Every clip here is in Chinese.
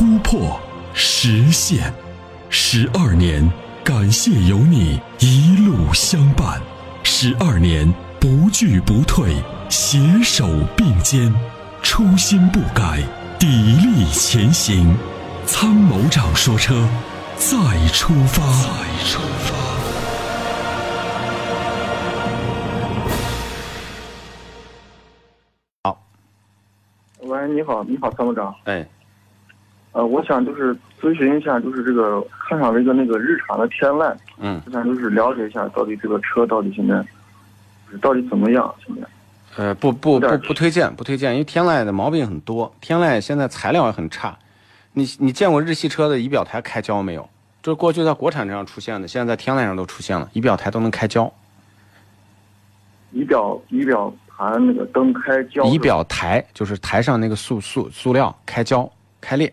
突破、实现。十二年，感谢有你一路相伴。十二年，不惧不退，携手并肩，初心不改，砥砺前行。参谋长说：车，再出发。再出发。”喂，你好，你好，参谋长。哎，呃，我想就是咨询一下，就是这个看上了一个那个日产的天籁，嗯，我想就是了解一下，到底这个车到底现在，到底怎么样？现在？呃，不不不不推荐，不推荐，因为天籁的毛病很多，天籁现在材料也很差。你你见过日系车的仪表台开胶没有？这过去在国产车上出现的，现在在天籁上都出现了，仪表台都能开胶。仪表仪表盘那个灯开胶，仪表台就是台上那个塑塑塑料开胶开裂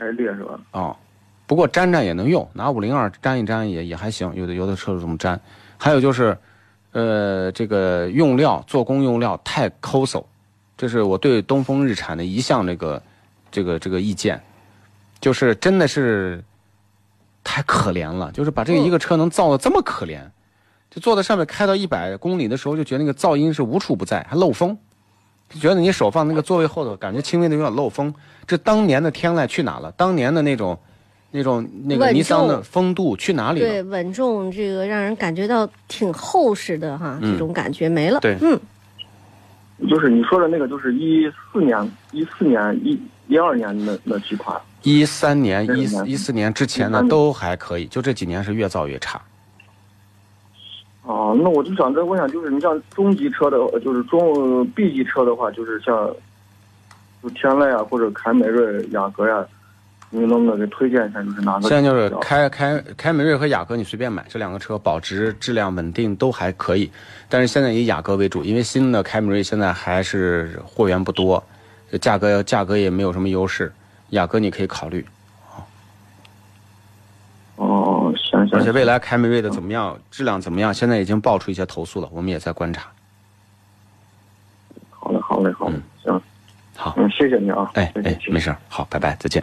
开裂是吧？啊、不过粘粘也能用，拿五零二粘一粘也也还行，有的有的车主这么粘。还有就是，呃，这个用料做工用料太抠搜，这是我对东风日产的一项这个这个这个意见，就是真的是太可怜了，就是把这个一个车能造的这么可怜，就坐在上面开到一百公里的时候，就觉得那个噪音是无处不在，还漏风。就觉得你手放那个座位后头，感觉轻微的有点漏风。这当年的天籁去哪了？当年的那种，那种那个尼桑的风度去哪里了对，稳重，这个让人感觉到挺厚实的哈，嗯这种感觉没了。对嗯，就是你说的那个，就是一四年、一四年、一一二年那那几款，一三年、一这个年一四年之前呢都还可以，就这几年是越造越差。哦，那我就想再问一下，就是你像中级车的，呃就是中呃 B 级车的话，就是像，就天籁啊，或者凯美瑞、雅阁呀、你能不能给推荐一下？就是哪个？现在就是开开凯美瑞和雅阁，你随便买，这两个车保值、质量稳定都还可以。但是现在以雅阁为主，因为新的凯美瑞现在还是货源不多，价格价格也没有什么优势。雅阁你可以考虑，哦，行行。而且未来凯美瑞的怎么样，质量怎么样，现在已经爆出一些投诉了，我们也在观察。好嘞，好嘞，好嘞，嗯行，好，嗯，谢谢你啊，哎哎，没事，好，拜拜，再见。